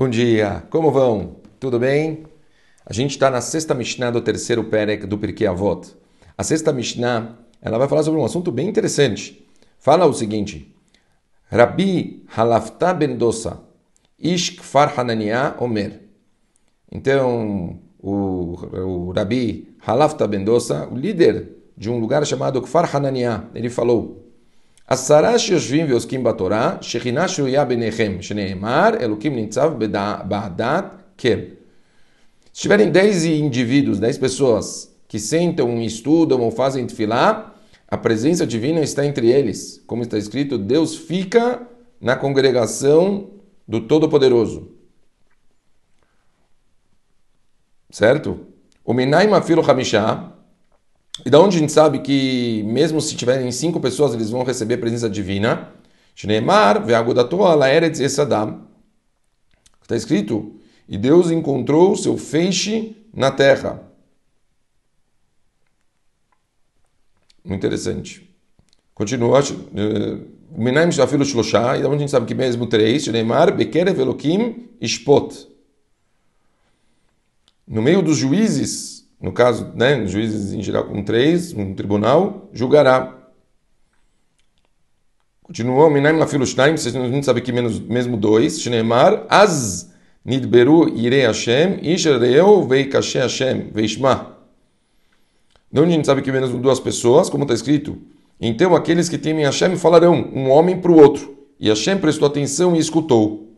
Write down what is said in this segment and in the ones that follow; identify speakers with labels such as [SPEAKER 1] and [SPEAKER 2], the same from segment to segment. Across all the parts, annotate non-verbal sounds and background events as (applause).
[SPEAKER 1] Bom dia, como vão? Tudo bem? A gente está na sexta Mishnah do terceiro Perek do Pirkei Avot. A sexta Mishnah, ela vai falar sobre um assunto bem interessante. Fala o seguinte, Rabi Halafta ben Dosa, Ish Kfar Hananiah Omer. Então, o, o Rabi Halafta ben Dosa, o líder de um lugar chamado Kfar Hananiah, ele falou, עשרה שיושבים ועוסקים בתורה, שכינה שרויה ביניכם, שנאמר, אלוקים ניצב בעדת כל. Se tiverem 10 indivíduos, 10 pessoas que sentam, estudam ou fazem tefilá, a presença divina está entre eles. Como está escrito, Deus fica na congregação do Todo-Poderoso. Certo? O Minai Mafilo Hamishah, e da onde a gente sabe que, mesmo se tiverem cinco pessoas, eles vão receber a presença divina? Shneemar. Está escrito, e Deus encontrou seu feixe na terra. Muito interessante. Continua. Minaim Shafilo e da onde a gente sabe que mesmo três, Shneemar bekerev elokim ishpot. No meio dos juízes, no caso, né, juízes em geral com três, um tribunal, julgará. Continuou, Minaim Lafilu Shnaim, vocês não sabem que menos, mesmo dois, Shneemar, Az Nidberu Irei Hashem, Ishareu Veikashe Hashem, Veishma. Onde a gente sabe que menos duas pessoas, como está escrito? Então aqueles que temem Hashem falarão, um homem para o outro. E Hashem prestou atenção e escutou.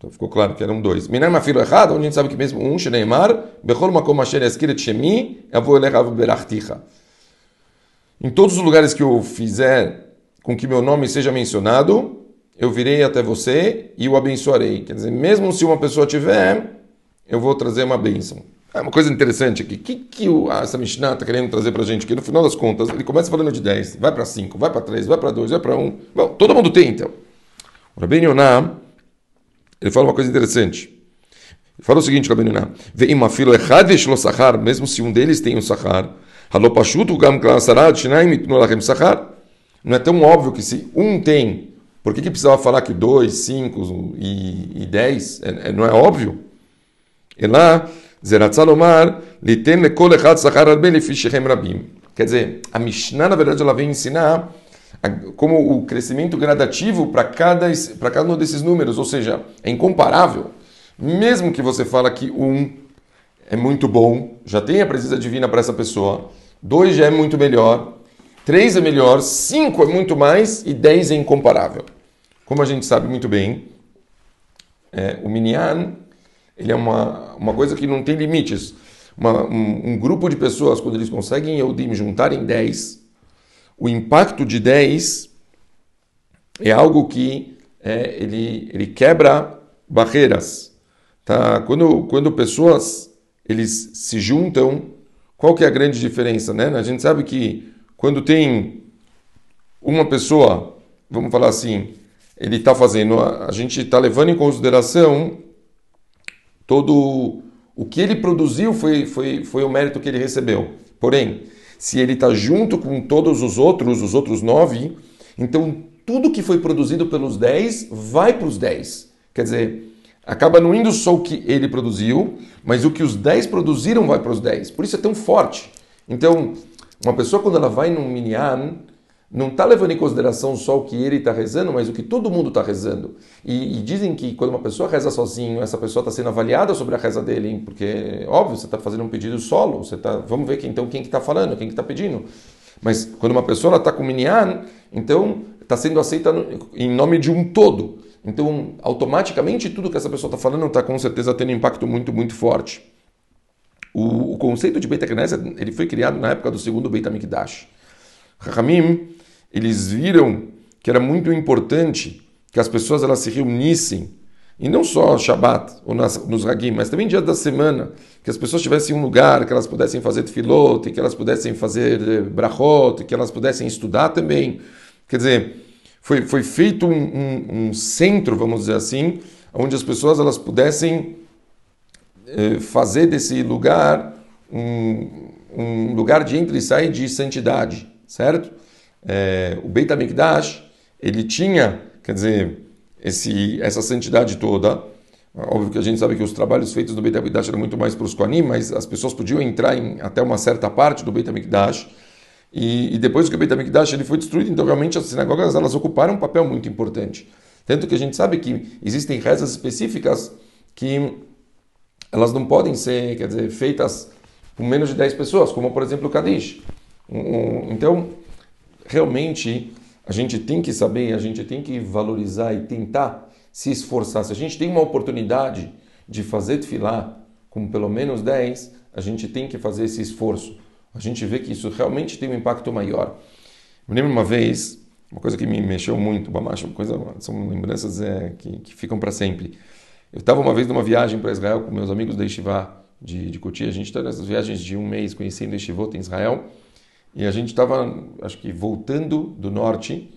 [SPEAKER 1] Então ficou claro que eram dois. Minar mafilo errado, onde a gente sabe que mesmo um, Shneimar, Bechol makom asher yaskiret shemi, avo elechav berachticha. Em todos os lugares que eu fizer com que meu nome seja mencionado, eu virei até você e o abençoarei. Quer dizer, mesmo se uma pessoa tiver, eu vou trazer uma bênção. É uma coisa interessante aqui. O que, que o, essa Mishnah está querendo trazer para a gente? Que no final das contas, ele começa falando de 10, vai para 5, vai para 3, vai para 2, vai para 1. Bom, todo mundo tem então. Rabbi Yonah, ele fala uma coisa interessante. Ele fala o seguinte, Rabbeinu Ve'im afilo echad lo sachar, mesmo se um deles tem um sachar, halopashutu gam klasarat shinaim itnu lachem sachar. Não é tão óbvio que se um tem, por que, que precisava falar que dois, cinco e, e dez? É, é, não é óbvio? E lá, Zeratzalomar, liten lekol echad sachar arbe lefi shechem rabim. Quer dizer, a Mishnah, na verdade, ela vem ensinar como o crescimento gradativo para cada, para cada um desses números, ou seja, é incomparável. Mesmo que você fala que um é muito bom, já tem a presença divina para essa pessoa, dois já é muito melhor, três é melhor, cinco é muito mais e dez é incomparável. Como a gente sabe muito bem, é, o Minyan ele é uma, uma coisa que não tem limites. Uma, um, um, grupo de pessoas, quando eles conseguem Eudim juntarem dez o impacto de 10 é algo que é, ele, ele quebra barreiras. Tá? Quando, quando pessoas eles se juntam, qual que é a grande diferença? Né? A gente sabe que quando tem uma pessoa, vamos falar assim, ele está fazendo, a gente está levando em consideração todo o que ele produziu foi, foi, foi o mérito que ele recebeu. Porém, se ele está junto com todos os outros, os outros nove, então tudo que foi produzido pelos dez vai para os dez. Quer dizer, acaba não indo só o que ele produziu, mas o que os dez produziram vai para os dez. Por isso é tão forte. Então, uma pessoa quando ela vai num minyan, não está levando em consideração só o que ele está rezando, mas o que todo mundo está rezando. E, e, dizem que quando uma pessoa reza sozinho, essa pessoa está sendo avaliada sobre a reza dele, hein? porque, óbvio, você está fazendo um pedido solo, você tá, vamos ver que, então quem está que tá falando, quem está que tá pedindo. Mas quando uma pessoa está com minyan, então está sendo aceita no, em nome de um todo. Então, automaticamente, tudo que essa pessoa está falando está com certeza tendo um impacto muito, muito forte. O, o conceito de Beit HaKnesset, ele foi criado na época do segundo Beit HaMikdash. Chachamim, eles viram que era muito importante que as pessoas elas se reunissem, e não só Shabat ou nas, nos Hagim, mas também dia da semana, que as pessoas tivessem um lugar que elas pudessem fazer tefilot, que elas pudessem fazer eh, brachot, que elas pudessem estudar também. Quer dizer, foi, foi feito um, um, um centro, vamos dizer assim, onde as pessoas elas pudessem eh, fazer desse lugar um, um lugar de entre e sai de santidade, certo? É, o Beit HaMikdash, ele tinha, quer dizer, esse, essa santidade toda. Óbvio que a gente sabe que os trabalhos feitos no Beit HaMikdash eram muito mais para os Kohanim, mas as pessoas podiam entrar em até uma certa parte do Beit HaMikdash. E, e depois que o Beit HaMikdash ele foi destruído, então realmente as sinagogas elas ocuparam um papel muito importante. Tanto que a gente sabe que existem rezas específicas que elas não podem ser, quer dizer, feitas com menos de 10 pessoas, como por exemplo o Kadish. Então, realmente, a gente tem que saber, a gente tem que valorizar e tentar se esforçar. Se a gente tem uma oportunidade de fazer tefilá com pelo menos 10, a gente tem que fazer esse esforço. A gente vê que isso realmente tem um impacto maior. Me lembro uma vez, uma coisa que me mexeu muito, uma coisa, são lembranças é, que, que ficam para sempre. Eu estava uma vez numa viagem para Israel com meus amigos da Yeshiva de, de. A gente está nessas viagens de um mês conhecendo Yeshivot em Israel. E a gente estava, acho que, voltando do norte.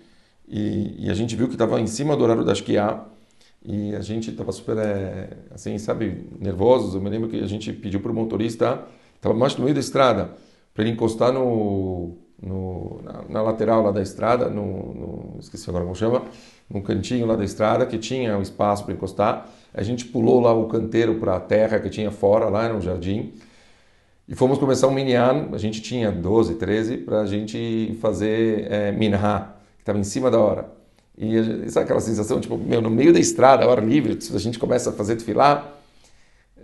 [SPEAKER 1] E, e a gente viu que estava em cima do horário da Shkia. E a gente estava super, é, assim, sabe, nervosos. Eu me lembro que a gente pediu para o motorista, estava mais no meio da estrada, para ele encostar no, no na, na, lateral lá da estrada, no, no, esqueci agora como chama, num cantinho lá da estrada que tinha um espaço para encostar. A gente pulou lá o canteiro para a terra que tinha fora, lá no jardim. E fomos começar um minyan, a gente tinha 12, 13, para a gente fazer é, minha, que estava em cima da hora. E sabe aquela sensação, tipo, meu, no meio da estrada, hora livre, a gente começa a fazer desfilar,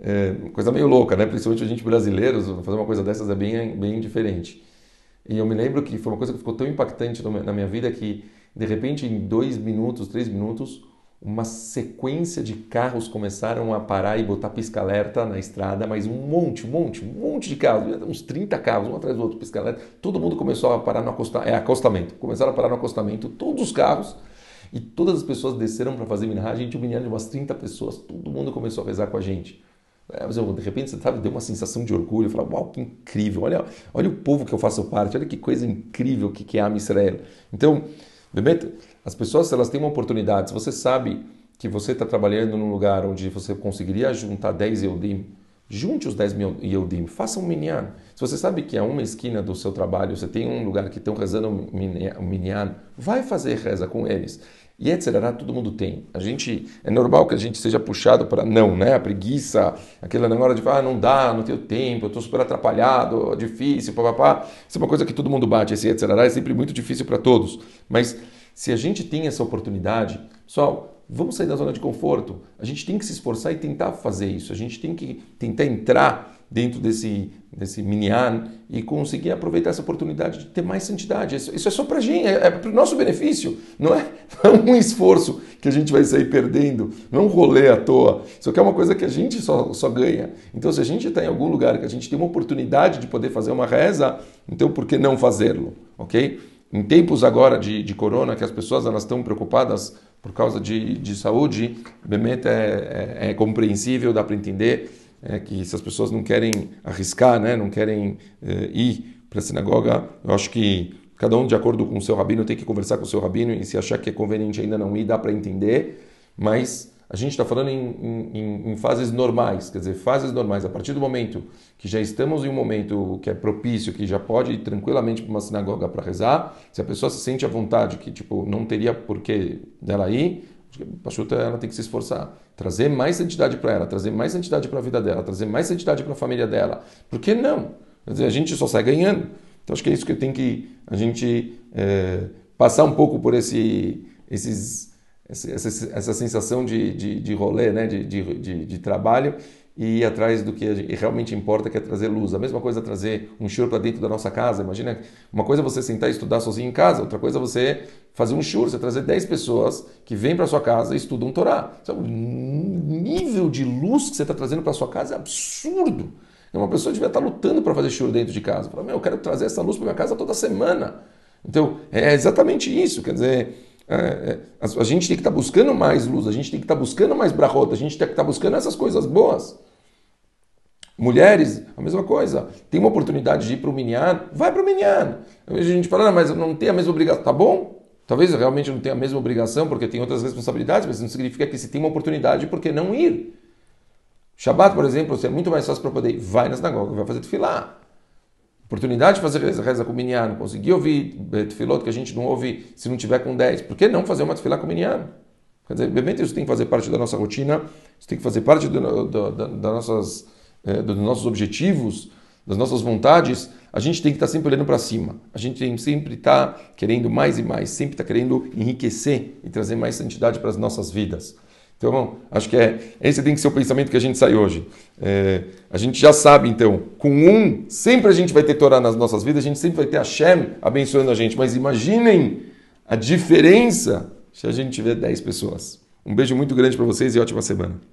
[SPEAKER 1] é, coisa meio louca, né? Principalmente a gente brasileiros, fazer uma coisa dessas é bem, bem diferente. E eu me lembro que foi uma coisa que ficou tão impactante na minha vida que, de repente, em dois minutos, três minutos, uma sequência de carros começaram a parar e botar pisca-alerta na estrada, mas um monte, um monte, um monte de carros, uns 30 carros, um atrás do outro, pisca-alerta. Todo mundo começou a parar no acostamento, é, acostamento, começaram a parar no acostamento, todos os carros, e todas as pessoas desceram para fazer minhagem, a gente minhagem de umas 30 pessoas, todo mundo começou a rezar com a gente. É, de repente, você sabe, deu uma sensação de orgulho, falar, uau, que incrível, olha, olha o povo que eu faço parte, olha que coisa incrível que, que é a Israel. Então, Bebeto, as pessoas elas têm uma oportunidade. Se você sabe que você está trabalhando num lugar onde você conseguiria juntar 10 Eudim, junte os 10 mil Eudim, faça um minyan. Se você sabe que a uma esquina do seu trabalho você tem um lugar que estão rezando um minyan, vai fazer reza com eles. E etc. Todo mundo tem. A gente é normal que a gente seja puxado para não, né? A preguiça, aquela hora de falar, ah, não dá, não tenho tempo, eu estou super atrapalhado, difícil, papapá. Isso é uma coisa que todo mundo bate, esse etc. É sempre muito difícil para todos. Mas se a gente tem essa oportunidade, pessoal, vamos sair da zona de conforto. A gente tem que se esforçar e tentar fazer isso. A gente tem que tentar entrar dentro desse, desse minyan e conseguir aproveitar essa oportunidade de ter mais santidade. Isso, isso é só para gente, é, é para o nosso benefício, não é, (laughs) não é um esforço que a gente vai sair perdendo, não é um rolê à toa. Isso aqui é uma coisa que a gente só, só ganha. Então, se a gente está em algum lugar que a gente tem uma oportunidade de poder fazer uma reza, então por que não fazê-lo? Ok? Em tempos agora de, de corona, que as pessoas elas estão preocupadas por causa de, de saúde, Bemet é, é, é compreensível, dá para entender é, que se as pessoas não querem arriscar, né, não querem é, ir para a sinagoga, eu acho que cada um de acordo com o seu rabino tem que conversar com o seu rabino e se achar que é conveniente ainda não ir, dá para entender, mas a gente está falando em, em, em, fases normais, quer dizer, fases normais. A partir do momento que já estamos em um momento que é propício, que já pode ir tranquilamente para uma sinagoga para rezar, se a pessoa se sente à vontade, que tipo não teria porquê dela ir, a Pachuta ela tem que se esforçar, trazer mais santidade para ela, trazer mais santidade para a vida dela, trazer mais santidade para a família dela. Por que não? Quer dizer, a gente só sai ganhando. Então acho que é isso que tem que a gente é, passar um pouco por esse, esses, essa, essa sensação de, de, de rolê, né? de, de, de trabalho e ir atrás do que realmente importa, que é trazer luz. A mesma coisa é trazer um shur para dentro da nossa casa. Imagina, uma coisa é você sentar e estudar sozinho em casa, outra coisa é você fazer um shur, você trazer 10 pessoas que vêm para sua casa e estudam Torá. O nível de luz que você está trazendo para sua casa é absurdo. Uma pessoa devia estar tá lutando para fazer shur dentro de casa. Fala, meu, eu quero trazer essa luz para minha casa toda semana. Então, é exatamente isso. Quer dizer, é, é, a, a, gente tem que estar tá buscando mais luz, a gente tem que estar tá buscando mais brahota, a gente tem que estar tá buscando essas coisas boas. Mulheres, a mesma coisa. Tem uma oportunidade de ir para o Minyan, vai para o Minyan. A gente fala, mas não tem a mesma obrigação. Tá bom? Talvez realmente não tenha a mesma obrigação, porque tem outras responsabilidades, mas não significa que se tem uma oportunidade, por que não ir? Shabbat, por exemplo, é muito mais fácil para poder ir. Vai na sinagoga, vai fazer tefilá. Oportunidade de fazer reza, reza com Minyan. Conseguir ouvir tefilot que a gente não ouve se não tiver com 10. Por que não fazer uma tefilá com Minyan? Quer dizer, obviamente isso tem que fazer parte da nossa rotina, isso tem que fazer parte do, do, da, das nossas, é, dos nossos objetivos, das nossas vontades. A gente tem que estar sempre olhando para cima. A gente tem sempre estar querendo mais e mais, sempre estar querendo enriquecer e trazer mais santidade para as nossas vidas. Então, acho que é esse tem que ser o pensamento que a gente sai hoje. É, a gente já sabe, então, com um, sempre a gente vai ter Torá nas nossas vidas, a gente sempre vai ter Hashem abençoando a gente. Mas imaginem a diferença se a gente tiver 10 pessoas. Um beijo muito grande para vocês e ótima semana.